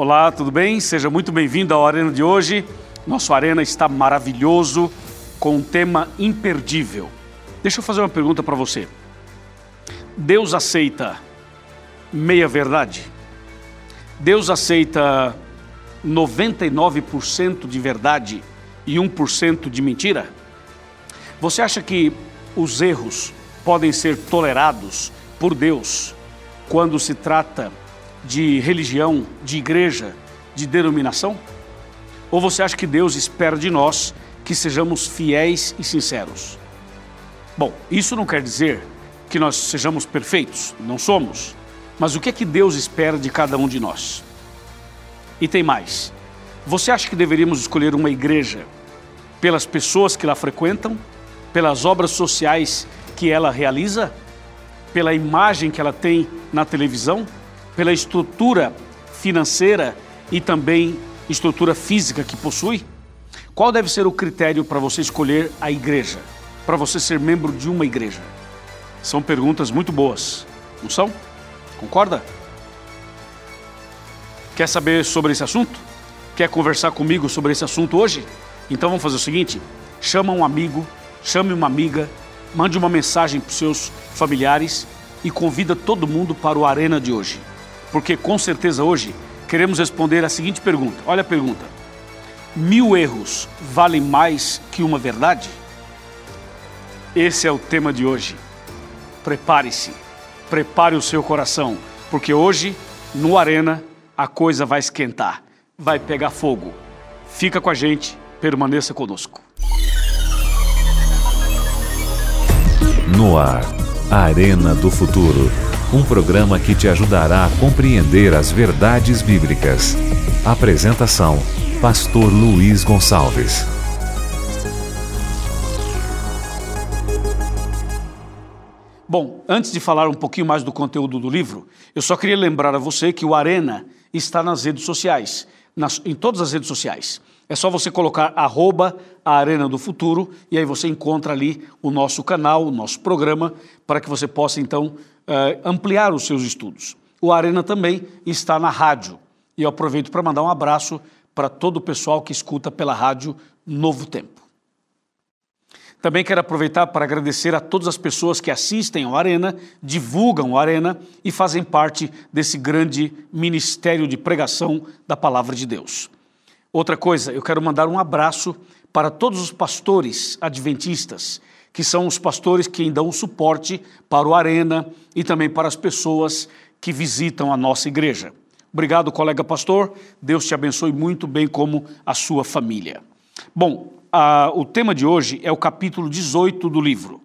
Olá, tudo bem? Seja muito bem-vindo ao Arena de hoje. Nosso Arena está maravilhoso, com um tema imperdível. Deixa eu fazer uma pergunta para você. Deus aceita meia verdade? Deus aceita 99% de verdade e 1% de mentira? Você acha que os erros podem ser tolerados por Deus quando se trata de religião, de igreja, de denominação? Ou você acha que Deus espera de nós que sejamos fiéis e sinceros? Bom, isso não quer dizer que nós sejamos perfeitos, não somos. Mas o que é que Deus espera de cada um de nós? E tem mais. Você acha que deveríamos escolher uma igreja pelas pessoas que lá frequentam, pelas obras sociais que ela realiza, pela imagem que ela tem na televisão? Pela estrutura financeira e também estrutura física que possui? Qual deve ser o critério para você escolher a igreja, para você ser membro de uma igreja? São perguntas muito boas, não são? Concorda? Quer saber sobre esse assunto? Quer conversar comigo sobre esse assunto hoje? Então vamos fazer o seguinte: chama um amigo, chame uma amiga, mande uma mensagem para os seus familiares e convida todo mundo para o Arena de hoje porque com certeza hoje queremos responder a seguinte pergunta. Olha a pergunta: mil erros valem mais que uma verdade? Esse é o tema de hoje. Prepare-se, prepare o seu coração, porque hoje, no Arena, a coisa vai esquentar, vai pegar fogo. Fica com a gente, permaneça conosco. No ar, Arena do Futuro um programa que te ajudará a compreender as verdades bíblicas. Apresentação: Pastor Luiz Gonçalves. Bom, antes de falar um pouquinho mais do conteúdo do livro, eu só queria lembrar a você que o Arena está nas redes sociais, nas, em todas as redes sociais. É só você colocar arroba a Arena do Futuro e aí você encontra ali o nosso canal, o nosso programa, para que você possa então uh, ampliar os seus estudos. O Arena também está na rádio. E eu aproveito para mandar um abraço para todo o pessoal que escuta pela rádio Novo Tempo. Também quero aproveitar para agradecer a todas as pessoas que assistem ao Arena, divulgam o Arena e fazem parte desse grande ministério de pregação da Palavra de Deus. Outra coisa, eu quero mandar um abraço para todos os pastores adventistas que são os pastores que dão suporte para o Arena e também para as pessoas que visitam a nossa igreja. Obrigado, colega pastor. Deus te abençoe muito bem como a sua família. Bom, a, o tema de hoje é o capítulo 18 do livro.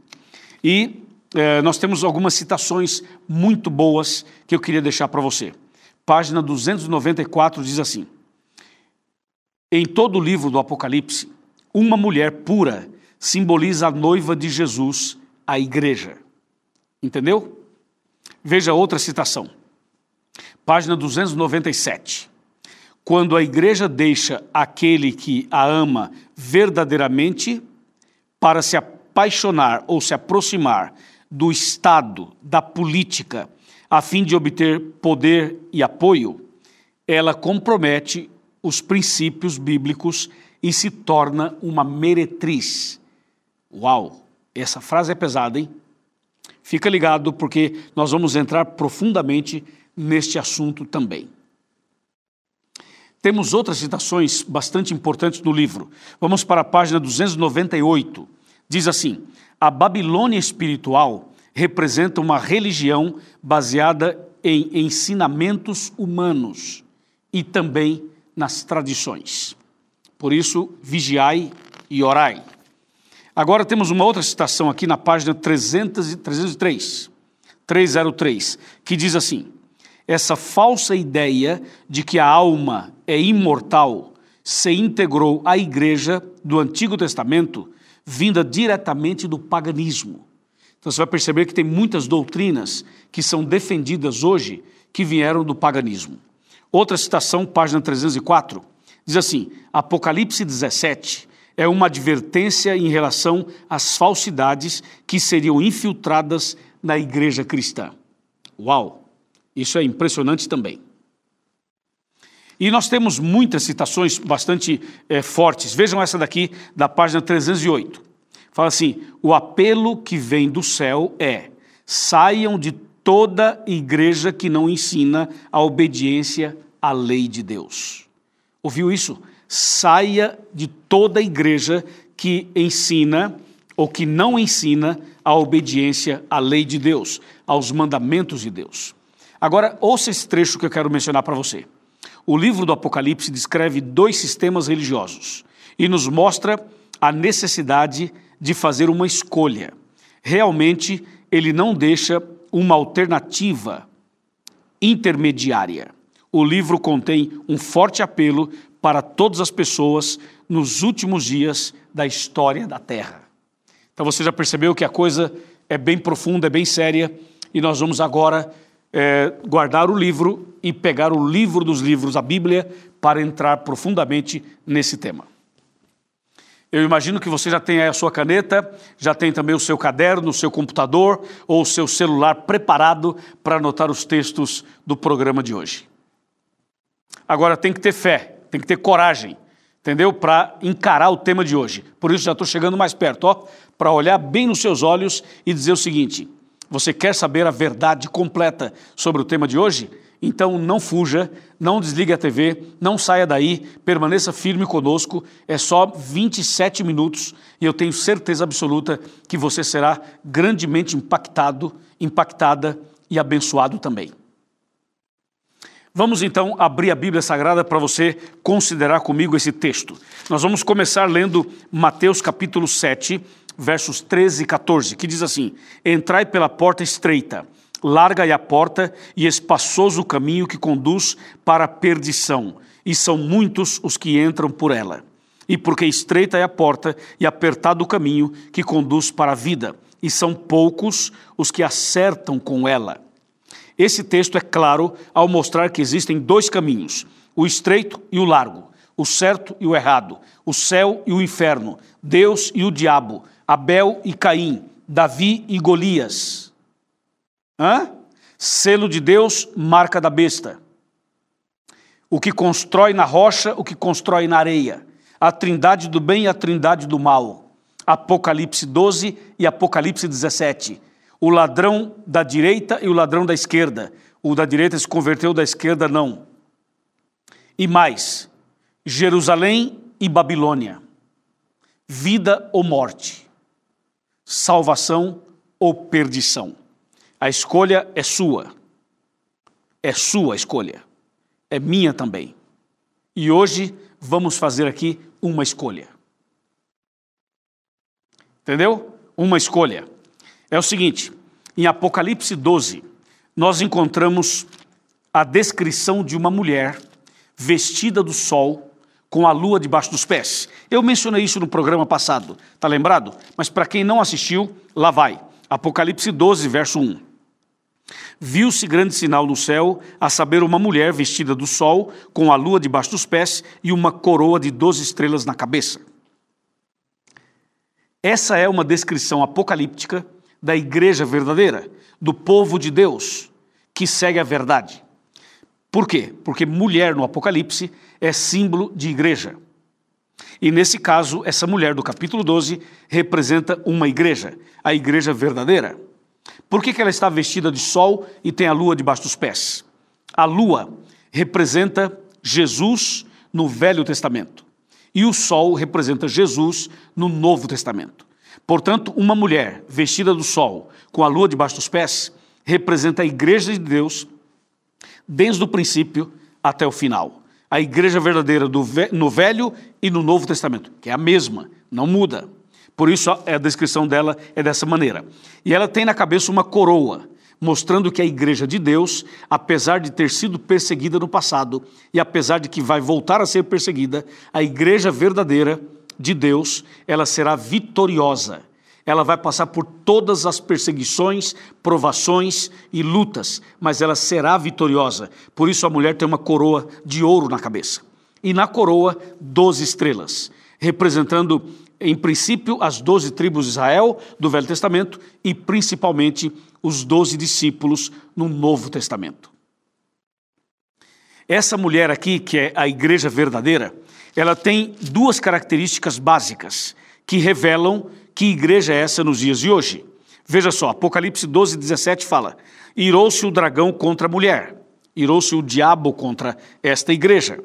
E eh, nós temos algumas citações muito boas que eu queria deixar para você. Página 294 diz assim: Em todo o livro do Apocalipse, uma mulher pura simboliza a noiva de Jesus, a igreja. Entendeu? Veja outra citação. Página 297. Quando a igreja deixa aquele que a ama verdadeiramente para se apaixonar ou se aproximar do Estado, da política, a fim de obter poder e apoio, ela compromete os princípios bíblicos e se torna uma meretriz, Uau, essa frase é pesada, hein? Fica ligado porque nós vamos entrar profundamente neste assunto também. Temos outras citações bastante importantes no livro. Vamos para a página 298. Diz assim: A Babilônia espiritual representa uma religião baseada em ensinamentos humanos e também nas tradições. Por isso, vigiai e orai. Agora temos uma outra citação aqui na página 300, 303, 303, que diz assim: Essa falsa ideia de que a alma é imortal se integrou à igreja do Antigo Testamento, vinda diretamente do paganismo. Então você vai perceber que tem muitas doutrinas que são defendidas hoje que vieram do paganismo. Outra citação, página 304, diz assim: Apocalipse 17 é uma advertência em relação às falsidades que seriam infiltradas na igreja cristã. Uau! Isso é impressionante também. E nós temos muitas citações bastante é, fortes. Vejam essa daqui, da página 308. Fala assim: o apelo que vem do céu é: saiam de toda igreja que não ensina a obediência à lei de Deus. Ouviu isso? Saia de toda igreja que ensina ou que não ensina a obediência à lei de Deus, aos mandamentos de Deus. Agora, ouça esse trecho que eu quero mencionar para você. O livro do Apocalipse descreve dois sistemas religiosos e nos mostra a necessidade de fazer uma escolha. Realmente, ele não deixa uma alternativa intermediária. O livro contém um forte apelo para todas as pessoas nos últimos dias da história da Terra. Então você já percebeu que a coisa é bem profunda, é bem séria, e nós vamos agora é, guardar o livro e pegar o livro dos livros, a Bíblia, para entrar profundamente nesse tema. Eu imagino que você já tem aí a sua caneta, já tem também o seu caderno, o seu computador ou o seu celular preparado para anotar os textos do programa de hoje. Agora tem que ter fé, tem que ter coragem, entendeu? Para encarar o tema de hoje. Por isso já estou chegando mais perto, ó para olhar bem nos seus olhos e dizer o seguinte: você quer saber a verdade completa sobre o tema de hoje? Então não fuja, não desligue a TV, não saia daí, permaneça firme conosco. É só 27 minutos e eu tenho certeza absoluta que você será grandemente impactado, impactada e abençoado também. Vamos então abrir a Bíblia Sagrada para você considerar comigo esse texto. Nós vamos começar lendo Mateus capítulo 7, versos 13 e 14, que diz assim: Entrai pela porta estreita, larga é a porta e espaçoso o caminho que conduz para a perdição, e são muitos os que entram por ela. E porque estreita é a porta e apertado o caminho que conduz para a vida, e são poucos os que acertam com ela. Esse texto é claro ao mostrar que existem dois caminhos, o estreito e o largo, o certo e o errado, o céu e o inferno, Deus e o diabo, Abel e Caim, Davi e Golias. Hã? Selo de Deus, marca da besta. O que constrói na rocha, o que constrói na areia. A trindade do bem e a trindade do mal. Apocalipse 12 e Apocalipse 17. O ladrão da direita e o ladrão da esquerda. O da direita se converteu, da esquerda não. E mais, Jerusalém e Babilônia. Vida ou morte salvação ou perdição. A escolha é sua. É sua escolha. É minha também. E hoje vamos fazer aqui uma escolha. Entendeu? Uma escolha. É o seguinte: em Apocalipse 12, nós encontramos a descrição de uma mulher vestida do sol com a lua debaixo dos pés. Eu mencionei isso no programa passado, tá lembrado? Mas para quem não assistiu, lá vai. Apocalipse 12, verso 1. Viu-se grande sinal no céu, a saber, uma mulher vestida do sol, com a lua debaixo dos pés e uma coroa de doze estrelas na cabeça. Essa é uma descrição apocalíptica da igreja verdadeira, do povo de Deus, que segue a verdade. Por quê? Porque mulher no Apocalipse é símbolo de igreja. E nesse caso, essa mulher do capítulo 12 representa uma igreja, a igreja verdadeira. Por que, que ela está vestida de sol e tem a lua debaixo dos pés? A lua representa Jesus no Velho Testamento e o sol representa Jesus no Novo Testamento. Portanto, uma mulher vestida do sol com a lua debaixo dos pés representa a igreja de Deus desde o princípio até o final. A igreja verdadeira do, no Velho e no Novo Testamento, que é a mesma, não muda. Por isso a descrição dela é dessa maneira. E ela tem na cabeça uma coroa, mostrando que a igreja de Deus, apesar de ter sido perseguida no passado e apesar de que vai voltar a ser perseguida, a igreja verdadeira de Deus, ela será vitoriosa ela vai passar por todas as perseguições, provações e lutas, mas ela será vitoriosa. Por isso a mulher tem uma coroa de ouro na cabeça. E na coroa, doze estrelas, representando, em princípio, as doze tribos de Israel do Velho Testamento e principalmente os doze discípulos no Novo Testamento. Essa mulher aqui, que é a igreja verdadeira, ela tem duas características básicas que revelam que igreja é essa nos dias de hoje. Veja só, Apocalipse 12, 17 fala: Irou-se o dragão contra a mulher, irou-se o diabo contra esta igreja.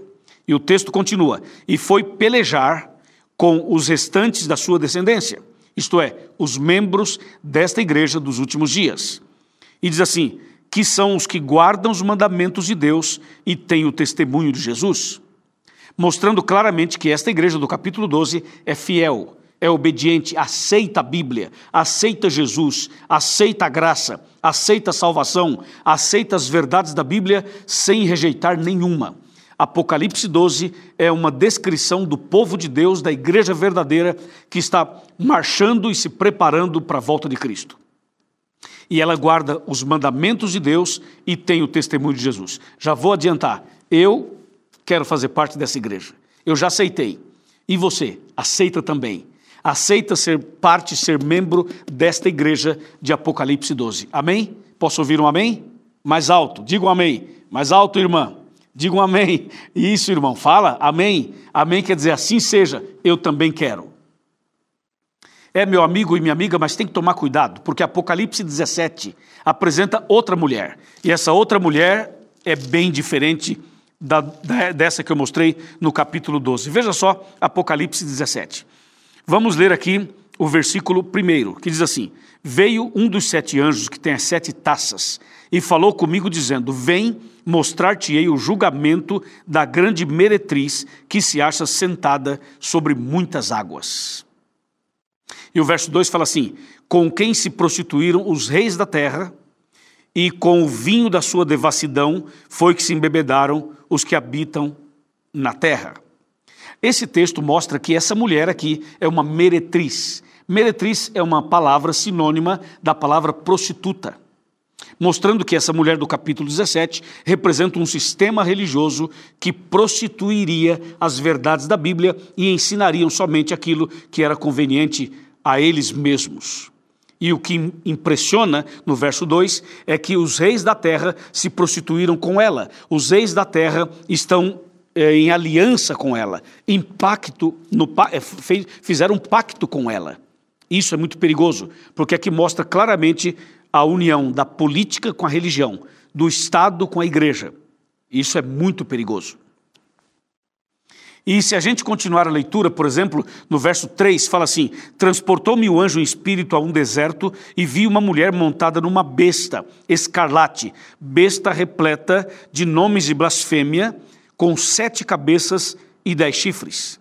E o texto continua: E foi pelejar com os restantes da sua descendência, isto é, os membros desta igreja dos últimos dias. E diz assim: que são os que guardam os mandamentos de Deus e têm o testemunho de Jesus, mostrando claramente que esta igreja do capítulo 12 é fiel, é obediente, aceita a Bíblia, aceita Jesus, aceita a graça, aceita a salvação, aceita as verdades da Bíblia sem rejeitar nenhuma. Apocalipse 12 é uma descrição do povo de Deus, da igreja verdadeira, que está marchando e se preparando para a volta de Cristo. E ela guarda os mandamentos de Deus e tem o testemunho de Jesus. Já vou adiantar, eu quero fazer parte dessa igreja. Eu já aceitei. E você, aceita também aceita ser parte, ser membro desta igreja de Apocalipse 12. Amém? Posso ouvir um amém? Mais alto, diga um amém. Mais alto, irmã. Diga um amém. Isso, irmão, fala amém. Amém quer dizer assim seja, eu também quero. É meu amigo e minha amiga, mas tem que tomar cuidado, porque Apocalipse 17 apresenta outra mulher. E essa outra mulher é bem diferente da, dessa que eu mostrei no capítulo 12. Veja só Apocalipse 17. Vamos ler aqui o versículo primeiro, que diz assim: Veio um dos sete anjos que tem as sete taças e falou comigo, dizendo: Vem mostrar-te-ei o julgamento da grande meretriz que se acha sentada sobre muitas águas. E o verso 2 fala assim: Com quem se prostituíram os reis da terra, e com o vinho da sua devassidão foi que se embebedaram os que habitam na terra. Esse texto mostra que essa mulher aqui é uma meretriz. Meretriz é uma palavra sinônima da palavra prostituta, mostrando que essa mulher do capítulo 17 representa um sistema religioso que prostituiria as verdades da Bíblia e ensinariam somente aquilo que era conveniente a eles mesmos. E o que impressiona no verso 2 é que os reis da terra se prostituíram com ela. Os reis da terra estão é, em aliança com ela, em pacto, no, é, fizeram um pacto com ela. Isso é muito perigoso, porque aqui mostra claramente a união da política com a religião, do Estado com a igreja. Isso é muito perigoso. E se a gente continuar a leitura, por exemplo, no verso 3, fala assim: Transportou-me o anjo em espírito a um deserto e vi uma mulher montada numa besta escarlate, besta repleta de nomes de blasfêmia com sete cabeças e dez chifres.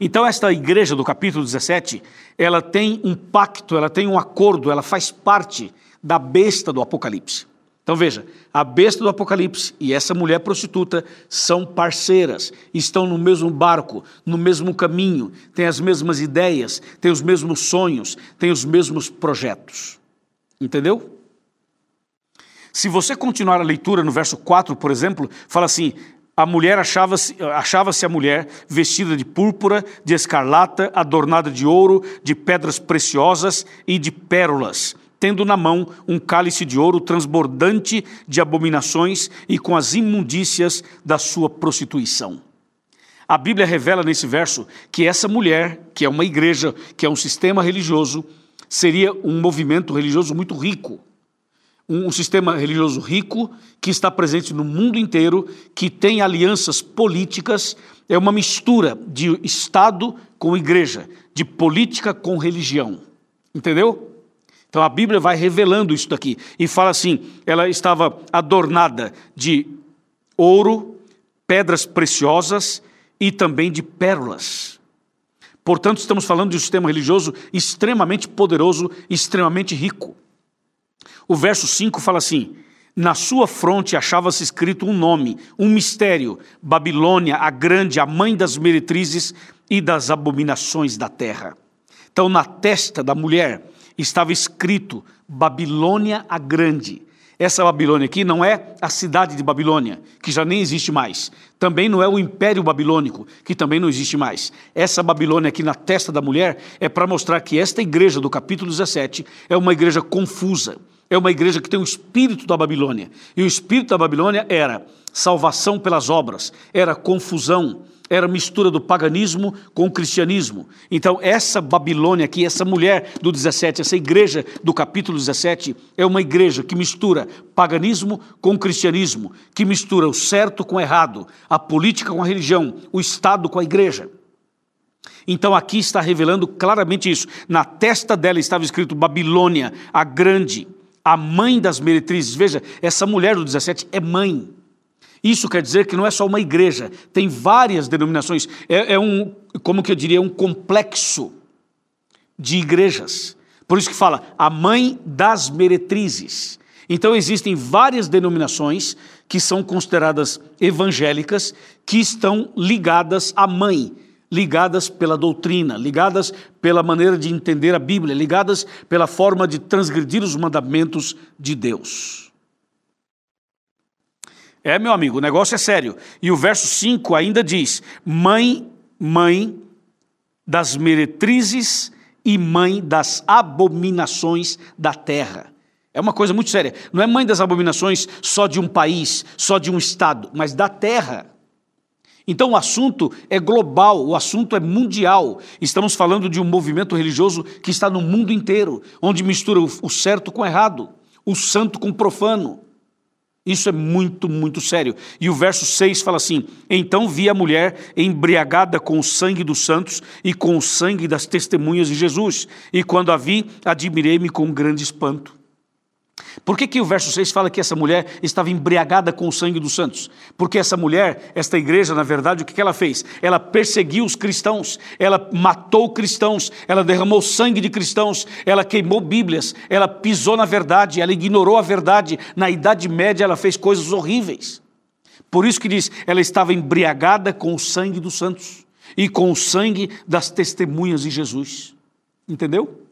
Então, esta igreja do capítulo 17, ela tem um pacto, ela tem um acordo, ela faz parte da besta do Apocalipse. Então veja, a besta do Apocalipse e essa mulher prostituta são parceiras, estão no mesmo barco, no mesmo caminho, têm as mesmas ideias, têm os mesmos sonhos, têm os mesmos projetos. Entendeu? Se você continuar a leitura no verso 4, por exemplo, fala assim: a mulher achava-se achava a mulher vestida de púrpura, de escarlata, adornada de ouro, de pedras preciosas e de pérolas, tendo na mão um cálice de ouro transbordante de abominações e com as imundícias da sua prostituição. A Bíblia revela nesse verso que essa mulher, que é uma igreja, que é um sistema religioso, seria um movimento religioso muito rico um, sistema religioso rico que está presente no mundo inteiro, que tem alianças políticas, é uma mistura de Estado com igreja, de política com religião. Entendeu? Então a Bíblia vai revelando isso daqui e fala assim: ela estava adornada de ouro, pedras preciosas e também de pérolas. Portanto, estamos falando de um sistema religioso extremamente poderoso, extremamente rico. O verso 5 fala assim: Na sua fronte achava-se escrito um nome, um mistério: Babilônia, a grande, a mãe das meretrizes e das abominações da terra. Então, na testa da mulher estava escrito Babilônia a grande. Essa Babilônia aqui não é a cidade de Babilônia, que já nem existe mais. Também não é o Império Babilônico, que também não existe mais. Essa Babilônia aqui na testa da mulher é para mostrar que esta igreja do capítulo 17 é uma igreja confusa, é uma igreja que tem o espírito da Babilônia. E o espírito da Babilônia era salvação pelas obras, era confusão, era mistura do paganismo com o cristianismo. Então, essa Babilônia aqui, essa mulher do 17, essa igreja do capítulo 17, é uma igreja que mistura paganismo com cristianismo, que mistura o certo com o errado, a política com a religião, o Estado com a igreja. Então aqui está revelando claramente isso. Na testa dela estava escrito Babilônia, a grande, a mãe das meretrizes. Veja, essa mulher do 17 é mãe. Isso quer dizer que não é só uma igreja, tem várias denominações. É, é um, como que eu diria, um complexo de igrejas. Por isso que fala a mãe das meretrizes. Então existem várias denominações que são consideradas evangélicas que estão ligadas à mãe ligadas pela doutrina, ligadas pela maneira de entender a Bíblia, ligadas pela forma de transgredir os mandamentos de Deus. É, meu amigo, o negócio é sério. E o verso 5 ainda diz: Mãe, mãe das meretrizes e mãe das abominações da terra. É uma coisa muito séria. Não é mãe das abominações só de um país, só de um estado, mas da terra. Então o assunto é global, o assunto é mundial. Estamos falando de um movimento religioso que está no mundo inteiro, onde mistura o certo com o errado, o santo com o profano. Isso é muito, muito sério. E o verso 6 fala assim: Então vi a mulher embriagada com o sangue dos santos e com o sangue das testemunhas de Jesus. E quando a vi, admirei-me com grande espanto. Por que, que o verso 6 fala que essa mulher estava embriagada com o sangue dos santos? Porque essa mulher, esta igreja, na verdade, o que, que ela fez? Ela perseguiu os cristãos, ela matou cristãos, ela derramou sangue de cristãos, ela queimou Bíblias, ela pisou na verdade, ela ignorou a verdade. Na Idade Média, ela fez coisas horríveis. Por isso que diz, ela estava embriagada com o sangue dos santos e com o sangue das testemunhas de Jesus. Entendeu?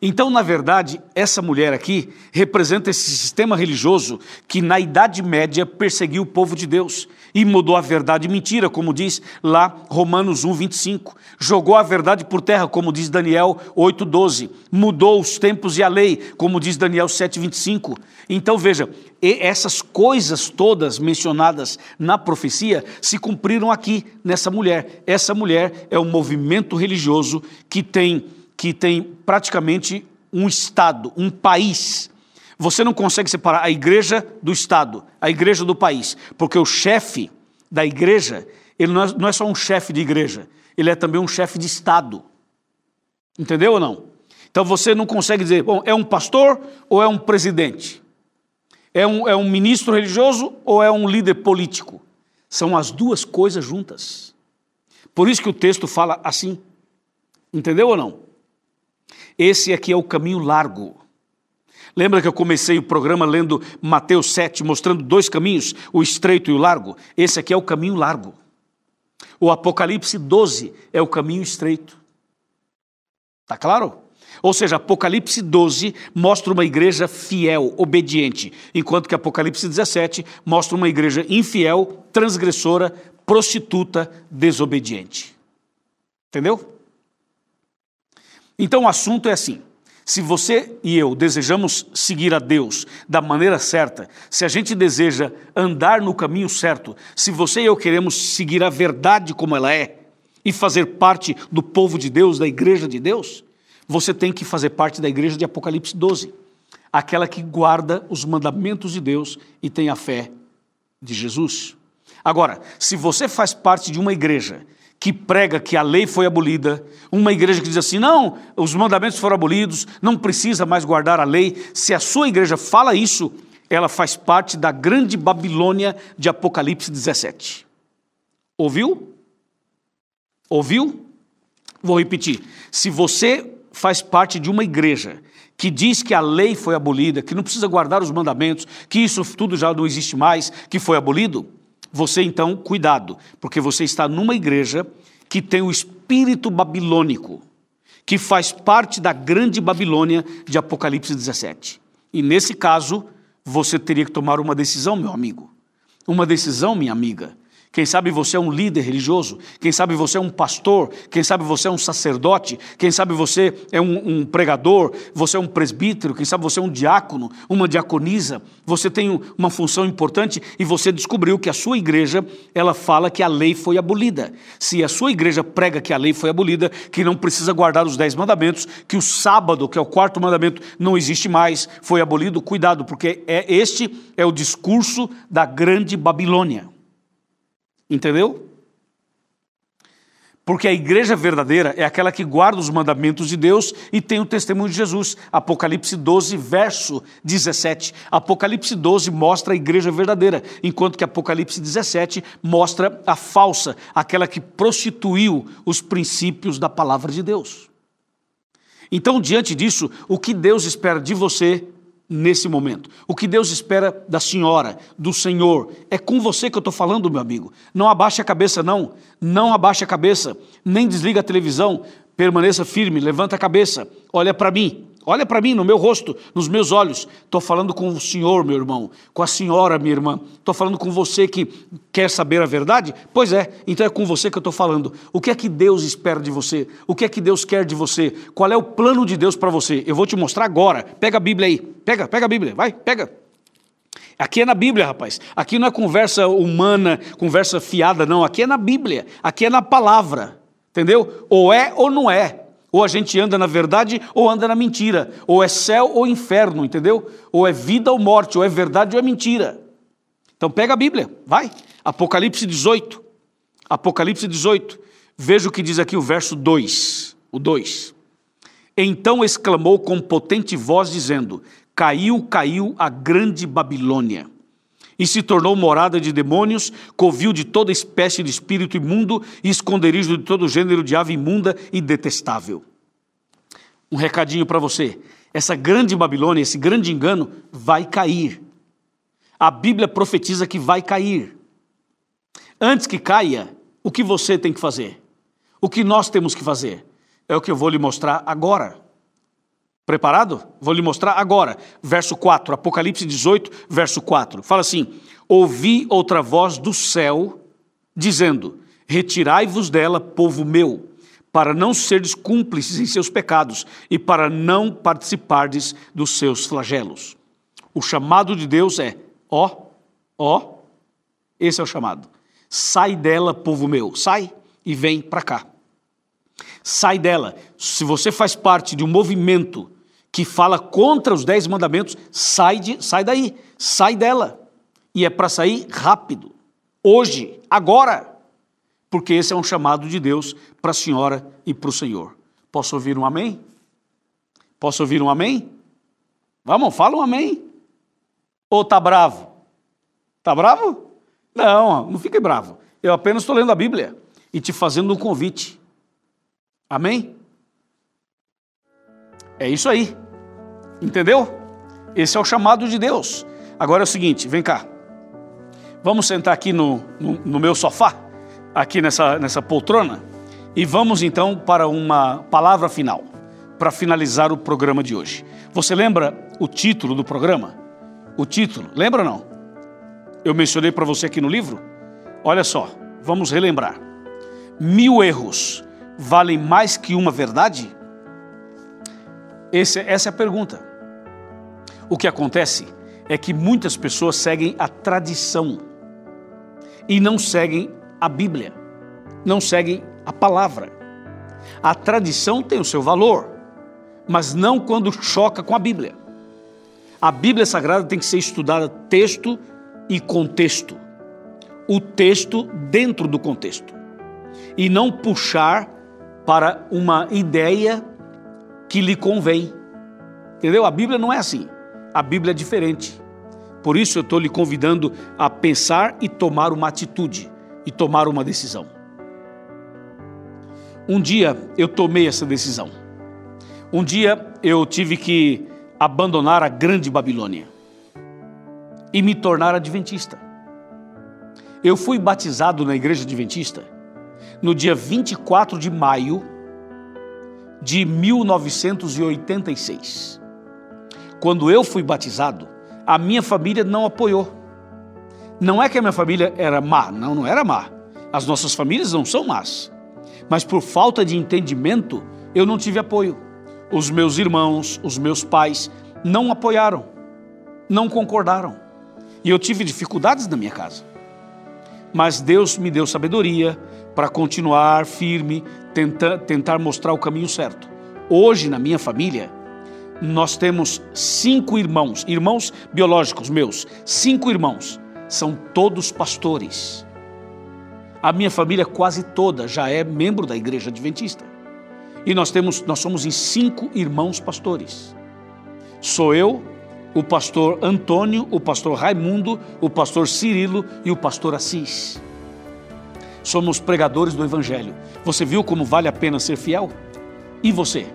Então, na verdade, essa mulher aqui representa esse sistema religioso que na Idade Média perseguiu o povo de Deus e mudou a verdade em mentira, como diz lá Romanos 1, 25. Jogou a verdade por terra, como diz Daniel 8, 12. Mudou os tempos e a lei, como diz Daniel 7, 25. Então veja, essas coisas todas mencionadas na profecia se cumpriram aqui nessa mulher. Essa mulher é um movimento religioso que tem que tem praticamente um Estado, um país. Você não consegue separar a igreja do Estado, a igreja do país, porque o chefe da igreja, ele não é, não é só um chefe de igreja, ele é também um chefe de Estado. Entendeu ou não? Então você não consegue dizer, bom, é um pastor ou é um presidente? É um, é um ministro religioso ou é um líder político? São as duas coisas juntas. Por isso que o texto fala assim. Entendeu ou não? Esse aqui é o caminho largo. Lembra que eu comecei o programa lendo Mateus 7, mostrando dois caminhos, o estreito e o largo? Esse aqui é o caminho largo. O Apocalipse 12 é o caminho estreito. Tá claro? Ou seja, Apocalipse 12 mostra uma igreja fiel, obediente, enquanto que Apocalipse 17 mostra uma igreja infiel, transgressora, prostituta, desobediente. Entendeu? Então o assunto é assim: se você e eu desejamos seguir a Deus da maneira certa, se a gente deseja andar no caminho certo, se você e eu queremos seguir a verdade como ela é e fazer parte do povo de Deus, da igreja de Deus, você tem que fazer parte da igreja de Apocalipse 12, aquela que guarda os mandamentos de Deus e tem a fé de Jesus. Agora, se você faz parte de uma igreja que prega que a lei foi abolida, uma igreja que diz assim: não, os mandamentos foram abolidos, não precisa mais guardar a lei. Se a sua igreja fala isso, ela faz parte da grande Babilônia de Apocalipse 17. Ouviu? Ouviu? Vou repetir. Se você faz parte de uma igreja que diz que a lei foi abolida, que não precisa guardar os mandamentos, que isso tudo já não existe mais, que foi abolido, você então, cuidado, porque você está numa igreja que tem o espírito babilônico, que faz parte da grande Babilônia de Apocalipse 17. E nesse caso, você teria que tomar uma decisão, meu amigo. Uma decisão, minha amiga, Quem sabe você é um líder religioso, quem sabe você é um pastor, quem sabe você é um sacerdote, quem sabe você é um, um, pregador, você é um presbítero, quem sabe você é um diácono, uma diaconisa, você tem uma função importante e você descobriu que a sua igreja, ela fala que a lei foi abolida. Se a sua igreja prega que a lei foi abolida, que não precisa guardar os dez mandamentos, que o sábado, que é o quarto mandamento, não existe mais, foi abolido, cuidado, porque é este é o discurso da grande Babilônia. Entendeu? Porque a igreja verdadeira é aquela que guarda os mandamentos de Deus e tem o testemunho de Jesus. Apocalipse 12, verso 17. Apocalipse 12 mostra a igreja verdadeira, enquanto que Apocalipse 17 mostra a falsa, aquela que prostituiu os princípios da palavra de Deus. Então, diante disso, o que Deus espera de você nesse momento. O que Deus espera da senhora, do Senhor, é com você que eu estou falando, meu amigo. Não abaixe a cabeça, não. Não abaixe a cabeça, nem desliga a televisão. Permaneça firme, levanta a cabeça, olha para mim. Olha para mim, no meu rosto, nos meus olhos. Estou falando com o senhor, meu irmão, com a senhora, minha irmã. Estou falando com você que quer saber a verdade? Pois é, então é com você que eu estou falando. O que é que Deus espera de você? O que é que Deus quer de você? Qual é o plano de Deus para você? Eu vou te mostrar agora. Pega a Bíblia aí. Pega, pega a Bíblia. Vai, pega. Aqui é na Bíblia, rapaz. Aqui não é conversa humana, conversa fiada, não. Aqui é na Bíblia. Aqui é na palavra. Entendeu? Ou é ou não é. Ou a gente anda na verdade ou anda na mentira. Ou é céu ou inferno, entendeu? Ou é vida ou morte, ou é verdade ou é mentira. Então pega a Bíblia, vai. Apocalipse 18. Apocalipse 18. Veja o que diz aqui o verso 2. O 2. Então exclamou com potente voz, dizendo: Caiu, caiu a grande Babilônia e se tornou morada de demônios, covil de toda espécie de espírito imundo e esconderijo de todo gênero de ave imunda e detestável. Um recadinho para você: essa grande Babilônia, esse grande engano, vai cair. A Bíblia profetiza que vai cair. Antes que caia, o que você tem que fazer? O que nós temos que fazer? É o que eu vou lhe mostrar agora. Preparado? Vou lhe mostrar agora. Verso 4, Apocalipse 18, verso 4. Fala assim: Ouvi outra voz do céu dizendo: Retirai-vos dela, povo meu, para não serdes cúmplices em seus pecados e para não participardes dos seus flagelos. O chamado de Deus é: ó, ó, esse é o chamado. Sai dela, povo meu, sai e vem para cá. Sai dela. Se você faz parte de um movimento que fala contra os dez mandamentos, sai, de, sai daí, sai dela. E é para sair rápido, hoje, agora, porque esse é um chamado de Deus para a senhora e para o Senhor. Posso ouvir um amém? Posso ouvir um amém? Vamos, fala um amém. Ou tá bravo? Tá bravo? Não, não fique bravo. Eu apenas estou lendo a Bíblia e te fazendo um convite. Amém? É isso aí. Entendeu? Esse é o chamado de Deus. Agora é o seguinte, vem cá. Vamos sentar aqui no, no, no meu sofá, aqui nessa, nessa poltrona, e vamos então para uma palavra final, para finalizar o programa de hoje. Você lembra o título do programa? O título, lembra ou não? Eu mencionei para você aqui no livro? Olha só, vamos relembrar. Mil erros valem mais que uma verdade? Esse, essa é a pergunta. O que acontece é que muitas pessoas seguem a tradição e não seguem a Bíblia, não seguem a palavra. A tradição tem o seu valor, mas não quando choca com a Bíblia. A Bíblia Sagrada tem que ser estudada texto e contexto. O texto dentro do contexto. E não puxar para uma ideia que lhe convém. Entendeu? A Bíblia não é assim. A Bíblia é diferente. Por isso eu estou lhe convidando a pensar e tomar uma atitude e tomar uma decisão. Um dia eu tomei essa decisão. Um dia eu tive que abandonar a grande Babilônia e me tornar adventista. Eu fui batizado na igreja adventista no dia 24 de maio de 1986. Quando eu fui batizado, a minha família não apoiou. Não é que a minha família era má, não, não era má. As nossas famílias não são más. Mas por falta de entendimento, eu não tive apoio. Os meus irmãos, os meus pais não apoiaram, não concordaram. E eu tive dificuldades na minha casa. Mas Deus me deu sabedoria para continuar firme, tentar, tentar mostrar o caminho certo. Hoje, na minha família, nós temos cinco irmãos, irmãos biológicos meus, cinco irmãos, são todos pastores. A minha família quase toda já é membro da igreja adventista. E nós temos, nós somos em cinco irmãos pastores. Sou eu, o pastor Antônio, o pastor Raimundo, o pastor Cirilo e o pastor Assis. Somos pregadores do evangelho. Você viu como vale a pena ser fiel? E você?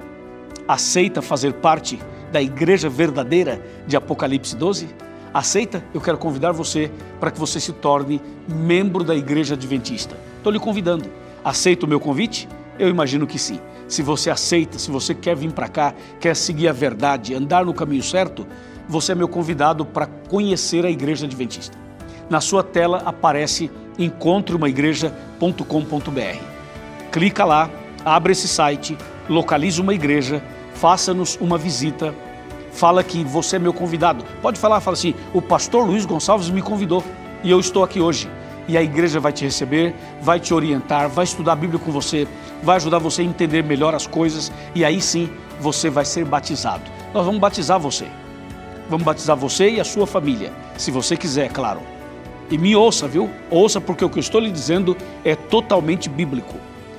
Aceita fazer parte da igreja verdadeira de Apocalipse 12? Aceita? Eu quero convidar você para que você se torne membro da igreja adventista. Estou lhe convidando. Aceita o meu convite? Eu imagino que sim. Se você aceita, se você quer vir para cá, quer seguir a verdade, andar no caminho certo, você é meu convidado para conhecer a igreja adventista. Na sua tela aparece encontreumaigreja.com.br. Clica lá, abre esse site, localize uma igreja, faça-nos uma visita, fala que você é meu convidado. Pode falar, fala assim: o pastor Luiz Gonçalves me convidou e eu estou aqui hoje. E a igreja vai te receber, vai te orientar, vai estudar a Bíblia com você, vai ajudar você a entender melhor as coisas e aí sim você vai ser batizado. Nós vamos batizar você. Vamos batizar você e a sua família, se você quiser, claro. E me ouça, viu? Ouça porque o que eu estou lhe dizendo é totalmente bíblico.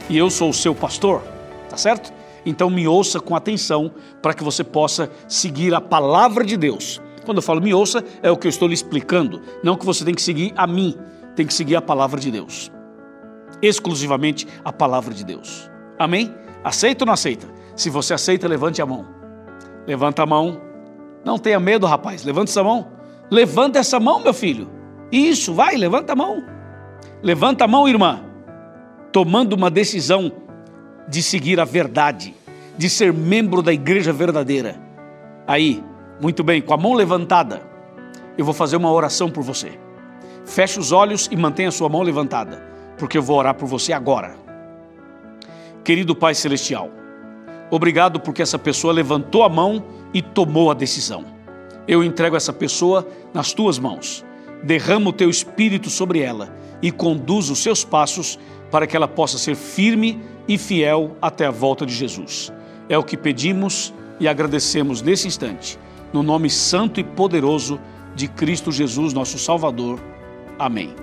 E eu sou o seu pastor, tá certo? Então me ouça com atenção para que você possa seguir a palavra de Deus. Quando eu falo me ouça, é o que eu estou lhe explicando, não que você tem que seguir a mim, tem que seguir a palavra de Deus. Exclusivamente a palavra de Deus. Amém? Aceita ou não aceita? Se você aceita, levante a mão. Levanta a mão. Não tenha medo, rapaz. Levanta essa mão. Levanta essa mão, meu filho. Isso, vai, levanta a mão. Levanta a mão, irmã. Tomando uma decisão de seguir a verdade, de ser membro da igreja verdadeira. Aí, muito bem, com a mão levantada, eu vou fazer uma oração por você. Feche os olhos e mantenha a sua mão levantada, porque eu vou orar por você agora. Querido Pai Celestial, obrigado porque essa pessoa levantou a mão e tomou a decisão. Eu entrego essa pessoa nas tuas mãos. Derrama o teu espírito sobre ela e conduz os seus passos para que ela possa ser firme e fiel até a volta de Jesus. É o que pedimos e agradecemos nesse instante, no nome santo e poderoso de Cristo Jesus, nosso Salvador. Amém.